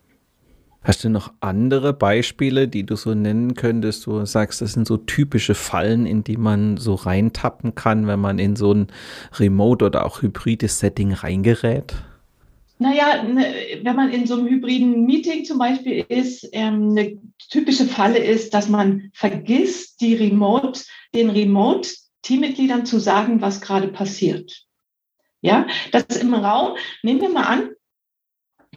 Hast du noch andere Beispiele, die du so nennen könntest? Du sagst, das sind so typische Fallen, in die man so reintappen kann, wenn man in so ein Remote- oder auch hybrides Setting reingerät? Naja, ne, wenn man in so einem hybriden Meeting zum Beispiel ist, ähm, eine typische Falle ist, dass man vergisst, die Remote, den Remote-Teammitgliedern zu sagen, was gerade passiert. Ja, das ist im Raum. Nehmen wir mal an,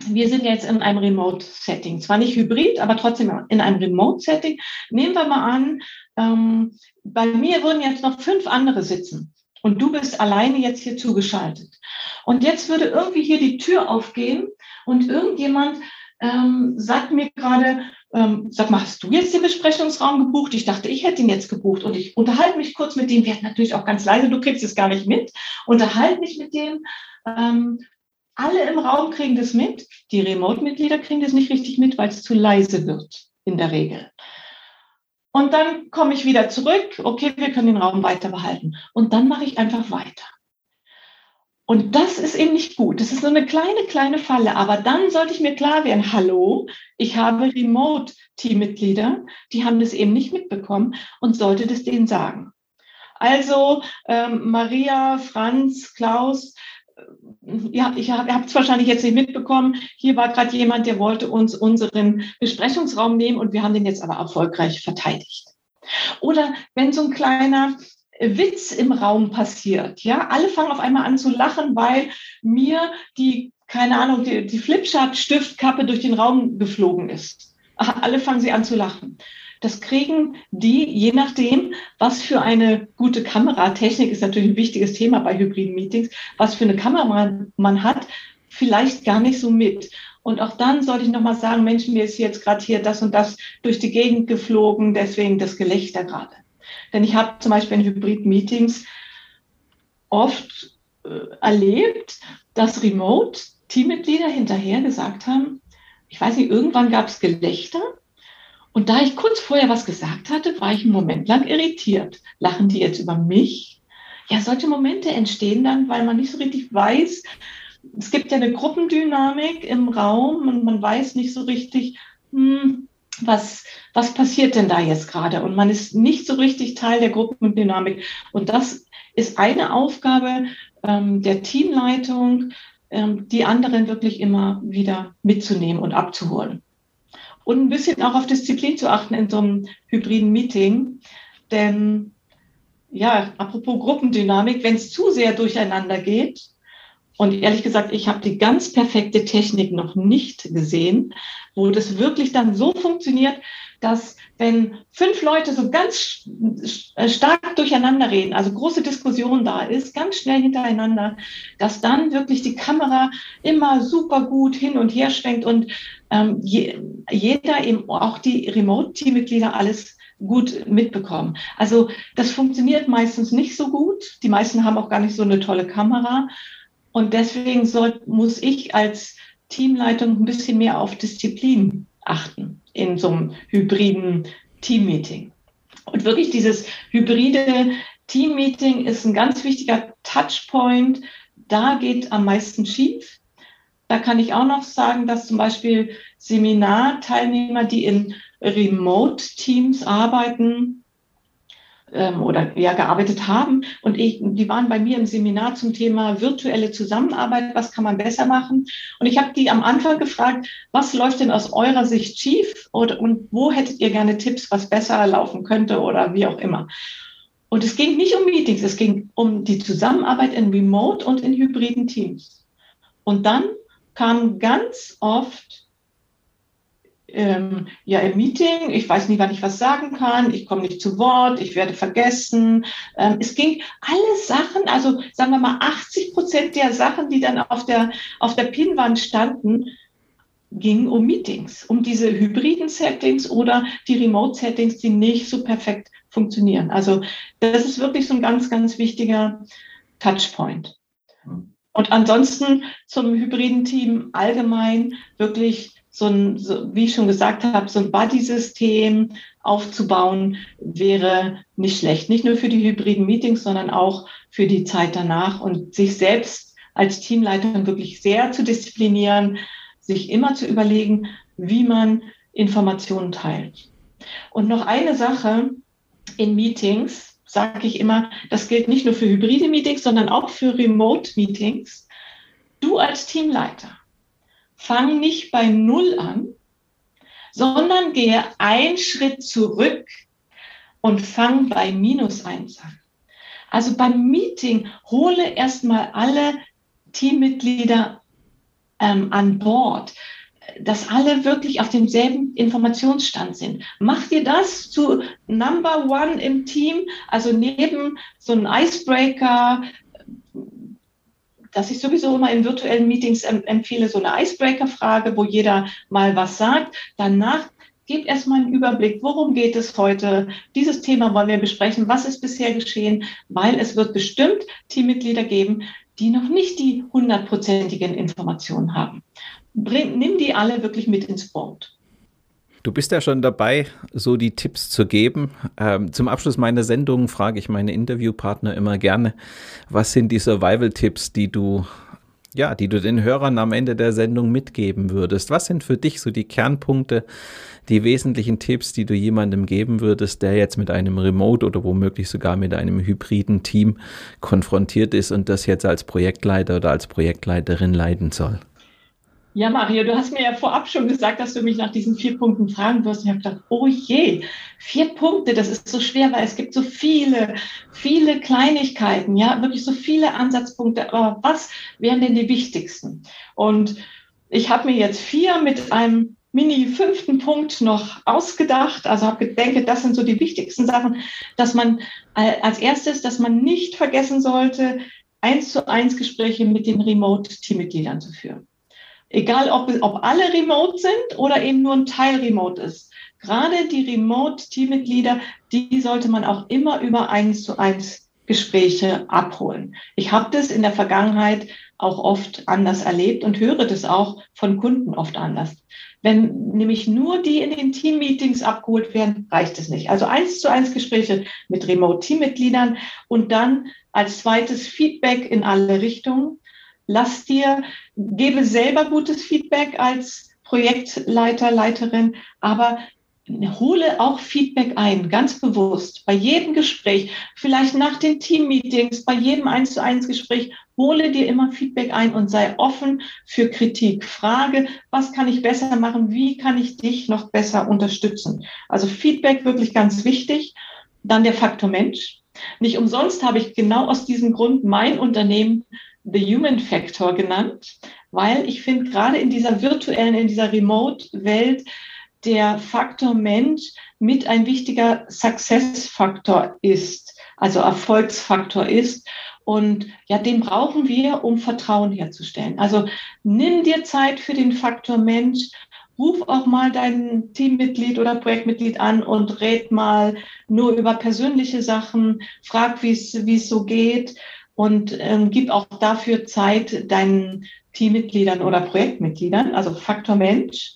wir sind jetzt in einem Remote-Setting. Zwar nicht hybrid, aber trotzdem in einem Remote-Setting. Nehmen wir mal an, ähm, bei mir würden jetzt noch fünf andere sitzen und du bist alleine jetzt hier zugeschaltet. Und jetzt würde irgendwie hier die Tür aufgehen und irgendjemand ähm, sagt mir gerade, ähm, sag mal, hast du jetzt den Besprechungsraum gebucht? Ich dachte, ich hätte ihn jetzt gebucht und ich unterhalte mich kurz mit dem, werde natürlich auch ganz leise, du kriegst es gar nicht mit, unterhalte mich mit dem. Ähm, alle im Raum kriegen das mit, die Remote-Mitglieder kriegen das nicht richtig mit, weil es zu leise wird in der Regel. Und dann komme ich wieder zurück, okay, wir können den Raum weiter behalten. Und dann mache ich einfach weiter. Und das ist eben nicht gut. Das ist so eine kleine, kleine Falle. Aber dann sollte ich mir klar werden, hallo, ich habe Remote-Teammitglieder, die haben das eben nicht mitbekommen und sollte das denen sagen. Also ähm, Maria, Franz, Klaus, ja, ich hab, ihr habt es wahrscheinlich jetzt nicht mitbekommen. Hier war gerade jemand, der wollte uns unseren Besprechungsraum nehmen und wir haben den jetzt aber erfolgreich verteidigt. Oder wenn so ein kleiner Witz im Raum passiert, ja, alle fangen auf einmal an zu lachen, weil mir die, keine Ahnung, die, die Flipchart-Stiftkappe durch den Raum geflogen ist. Alle fangen sie an zu lachen Das kriegen die, je nachdem, was für eine gute Kameratechnik ist natürlich ein wichtiges Thema bei hybriden Meetings, was für eine Kamera man hat, vielleicht gar nicht so mit. Und auch dann sollte ich nochmal sagen, Mensch, mir ist jetzt gerade hier das und das durch die Gegend geflogen, deswegen das Gelächter gerade. Denn ich habe zum Beispiel in Hybrid-Meetings oft äh, erlebt, dass Remote-Teammitglieder hinterher gesagt haben, ich weiß nicht, irgendwann gab es Gelächter. Und da ich kurz vorher was gesagt hatte, war ich einen Moment lang irritiert. Lachen die jetzt über mich? Ja, solche Momente entstehen dann, weil man nicht so richtig weiß, es gibt ja eine Gruppendynamik im Raum und man weiß nicht so richtig, hm, was, was passiert denn da jetzt gerade? Und man ist nicht so richtig Teil der Gruppendynamik. Und das ist eine Aufgabe ähm, der Teamleitung, ähm, die anderen wirklich immer wieder mitzunehmen und abzuholen. Und ein bisschen auch auf Disziplin zu achten in so einem hybriden Meeting. Denn ja, apropos Gruppendynamik, wenn es zu sehr durcheinander geht, und ehrlich gesagt, ich habe die ganz perfekte Technik noch nicht gesehen, wo das wirklich dann so funktioniert, dass wenn fünf Leute so ganz stark durcheinander reden, also große Diskussion da ist, ganz schnell hintereinander, dass dann wirklich die Kamera immer super gut hin und her schwenkt und ähm, je, jeder, eben auch die Remote-Teammitglieder, alles gut mitbekommen. Also das funktioniert meistens nicht so gut. Die meisten haben auch gar nicht so eine tolle Kamera. Und deswegen soll, muss ich als Teamleitung ein bisschen mehr auf Disziplin achten in so einem hybriden Teammeeting. Und wirklich dieses hybride Teammeeting ist ein ganz wichtiger Touchpoint. Da geht am meisten schief. Da kann ich auch noch sagen, dass zum Beispiel Seminarteilnehmer, die in Remote-Teams arbeiten, ähm, oder ja gearbeitet haben. Und ich, die waren bei mir im Seminar zum Thema virtuelle Zusammenarbeit. Was kann man besser machen? Und ich habe die am Anfang gefragt, was läuft denn aus eurer Sicht schief? Oder, und wo hättet ihr gerne Tipps, was besser laufen könnte oder wie auch immer? Und es ging nicht um Meetings, es ging um die Zusammenarbeit in Remote und in hybriden Teams. Und dann kam ganz oft ähm, ja im Meeting, ich weiß nicht, wann ich was sagen kann, ich komme nicht zu Wort, ich werde vergessen. Ähm, es ging alle Sachen, also sagen wir mal 80 Prozent der Sachen, die dann auf der, auf der Pinwand standen, gingen um Meetings, um diese hybriden Settings oder die Remote-Settings, die nicht so perfekt funktionieren. Also das ist wirklich so ein ganz, ganz wichtiger Touchpoint. Und ansonsten zum hybriden Team allgemein wirklich so ein, so, wie ich schon gesagt habe, so ein Buddy-System aufzubauen, wäre nicht schlecht. Nicht nur für die hybriden Meetings, sondern auch für die Zeit danach und sich selbst als Teamleiter wirklich sehr zu disziplinieren, sich immer zu überlegen, wie man Informationen teilt. Und noch eine Sache in Meetings, sage ich immer, das gilt nicht nur für hybride Meetings, sondern auch für Remote-Meetings. Du als Teamleiter fang nicht bei Null an, sondern gehe einen Schritt zurück und fang bei minus eins an. Also beim Meeting hole erstmal alle Teammitglieder ähm, an Bord, dass alle wirklich auf demselben Informationsstand sind. Mach dir das zu Number One im Team, also neben so einem Icebreaker, dass ich sowieso immer in virtuellen Meetings empfehle, so eine Icebreaker-Frage, wo jeder mal was sagt. Danach gebt erstmal einen Überblick, worum geht es heute? Dieses Thema wollen wir besprechen. Was ist bisher geschehen? Weil es wird bestimmt Teammitglieder geben, die noch nicht die hundertprozentigen Informationen haben. Bring, nimm die alle wirklich mit ins Board. Du bist ja schon dabei, so die Tipps zu geben. Ähm, zum Abschluss meiner Sendung frage ich meine Interviewpartner immer gerne, was sind die Survival-Tipps, die du ja, die du den Hörern am Ende der Sendung mitgeben würdest. Was sind für dich so die Kernpunkte, die wesentlichen Tipps, die du jemandem geben würdest, der jetzt mit einem Remote oder womöglich sogar mit einem hybriden Team konfrontiert ist und das jetzt als Projektleiter oder als Projektleiterin leiten soll? Ja, Mario, du hast mir ja vorab schon gesagt, dass du mich nach diesen vier Punkten fragen wirst. Ich habe gedacht, oh je, vier Punkte, das ist so schwer, weil es gibt so viele, viele Kleinigkeiten, ja, wirklich so viele Ansatzpunkte. Aber was wären denn die wichtigsten? Und ich habe mir jetzt vier mit einem mini fünften Punkt noch ausgedacht. Also habe gedenkt, das sind so die wichtigsten Sachen, dass man als erstes, dass man nicht vergessen sollte, eins zu eins Gespräche mit den Remote-Teammitgliedern zu führen. Egal, ob, ob alle remote sind oder eben nur ein Teil remote ist. Gerade die Remote-Teammitglieder, die sollte man auch immer über eins zu eins Gespräche abholen. Ich habe das in der Vergangenheit auch oft anders erlebt und höre das auch von Kunden oft anders. Wenn nämlich nur die in den Team-Meetings abgeholt werden, reicht es nicht. Also eins zu eins Gespräche mit Remote-Teammitgliedern und dann als zweites Feedback in alle Richtungen. Lass dir, gebe selber gutes Feedback als Projektleiter, Leiterin, aber hole auch Feedback ein, ganz bewusst, bei jedem Gespräch, vielleicht nach den Teammeetings, bei jedem eins zu eins Gespräch, hole dir immer Feedback ein und sei offen für Kritik. Frage, was kann ich besser machen? Wie kann ich dich noch besser unterstützen? Also Feedback wirklich ganz wichtig. Dann der Faktor Mensch. Nicht umsonst habe ich genau aus diesem Grund mein Unternehmen The Human Factor genannt, weil ich finde, gerade in dieser virtuellen, in dieser Remote-Welt, der Faktor Mensch mit ein wichtiger Success-Faktor ist, also Erfolgsfaktor ist. Und ja, den brauchen wir, um Vertrauen herzustellen. Also nimm dir Zeit für den Faktor Mensch. Ruf auch mal dein Teammitglied oder Projektmitglied an und red mal nur über persönliche Sachen. Frag, wie es so geht und ähm, gib auch dafür Zeit deinen Teammitgliedern oder Projektmitgliedern. Also Faktor Mensch.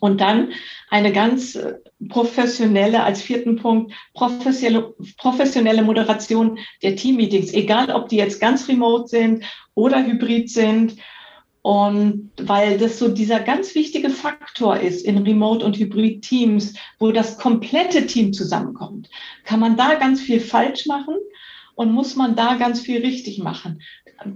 Und dann eine ganz äh, professionelle, als vierten Punkt, professionelle, professionelle Moderation der Teammeetings, egal ob die jetzt ganz remote sind oder hybrid sind. Und weil das so dieser ganz wichtige Faktor ist in Remote- und Hybrid-Teams, wo das komplette Team zusammenkommt, kann man da ganz viel falsch machen und muss man da ganz viel richtig machen.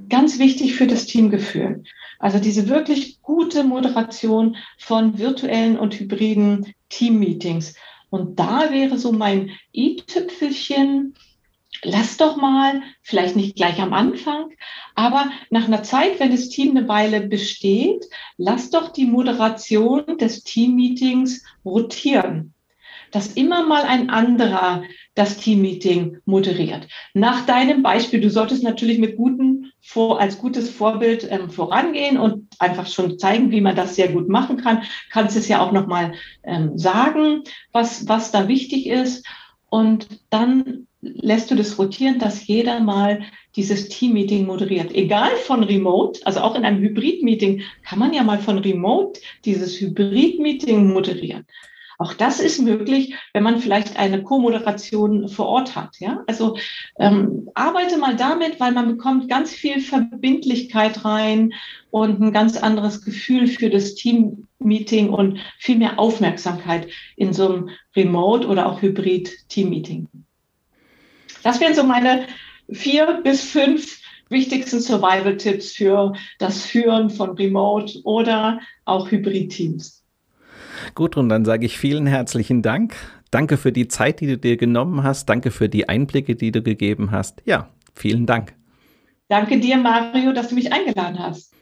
Ganz wichtig für das Teamgefühl. Also diese wirklich gute Moderation von virtuellen und hybriden Teammeetings. Und da wäre so mein i-Tüpfelchen, lass doch mal, vielleicht nicht gleich am Anfang, aber nach einer Zeit, wenn das Team eine Weile besteht, lass doch die Moderation des Teammeetings rotieren dass immer mal ein anderer das Teammeeting moderiert. Nach deinem Beispiel, du solltest natürlich mit guten, als gutes Vorbild ähm, vorangehen und einfach schon zeigen, wie man das sehr gut machen kann. Kannst es ja auch nochmal ähm, sagen, was, was da wichtig ist. Und dann lässt du das rotieren, dass jeder mal dieses Team-Meeting moderiert. Egal von Remote, also auch in einem Hybrid-Meeting kann man ja mal von Remote dieses Hybrid-Meeting moderieren. Auch das ist möglich, wenn man vielleicht eine Co-Moderation vor Ort hat. Ja? Also ähm, arbeite mal damit, weil man bekommt ganz viel Verbindlichkeit rein und ein ganz anderes Gefühl für das Team-Meeting und viel mehr Aufmerksamkeit in so einem Remote- oder auch Hybrid-Team-Meeting. Das wären so meine vier bis fünf wichtigsten Survival-Tipps für das Führen von Remote oder auch Hybrid-Teams. Gut, und dann sage ich vielen herzlichen Dank. Danke für die Zeit, die du dir genommen hast. Danke für die Einblicke, die du gegeben hast. Ja, vielen Dank. Danke dir, Mario, dass du mich eingeladen hast.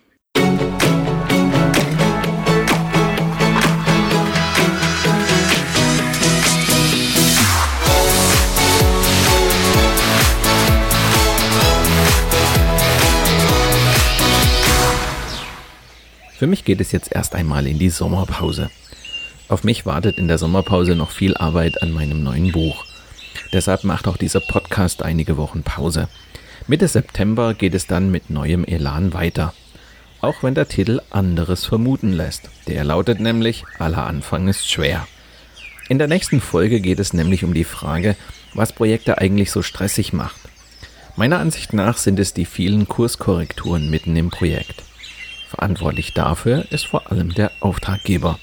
Für mich geht es jetzt erst einmal in die Sommerpause. Auf mich wartet in der Sommerpause noch viel Arbeit an meinem neuen Buch. Deshalb macht auch dieser Podcast einige Wochen Pause. Mitte September geht es dann mit neuem Elan weiter. Auch wenn der Titel anderes vermuten lässt. Der lautet nämlich Aller Anfang ist schwer. In der nächsten Folge geht es nämlich um die Frage, was Projekte eigentlich so stressig macht. Meiner Ansicht nach sind es die vielen Kurskorrekturen mitten im Projekt. Verantwortlich dafür ist vor allem der Auftraggeber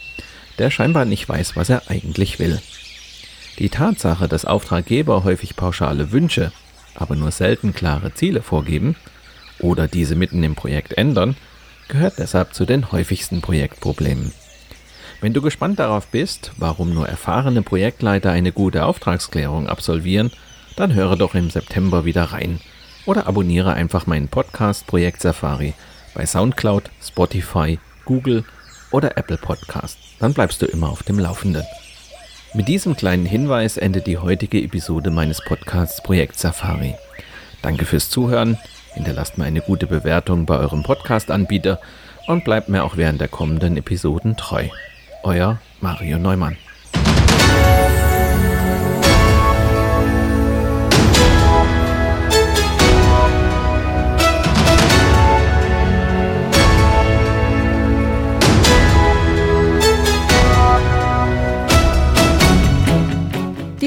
der scheinbar nicht weiß, was er eigentlich will. Die Tatsache, dass Auftraggeber häufig pauschale Wünsche, aber nur selten klare Ziele vorgeben oder diese mitten im Projekt ändern, gehört deshalb zu den häufigsten Projektproblemen. Wenn du gespannt darauf bist, warum nur erfahrene Projektleiter eine gute Auftragsklärung absolvieren, dann höre doch im September wieder rein oder abonniere einfach meinen Podcast Projekt Safari bei SoundCloud, Spotify, Google oder Apple Podcast. Dann bleibst du immer auf dem Laufenden. Mit diesem kleinen Hinweis endet die heutige Episode meines Podcasts Projekt Safari. Danke fürs Zuhören. Hinterlasst mir eine gute Bewertung bei eurem Podcast-Anbieter und bleibt mir auch während der kommenden Episoden treu. Euer Mario Neumann.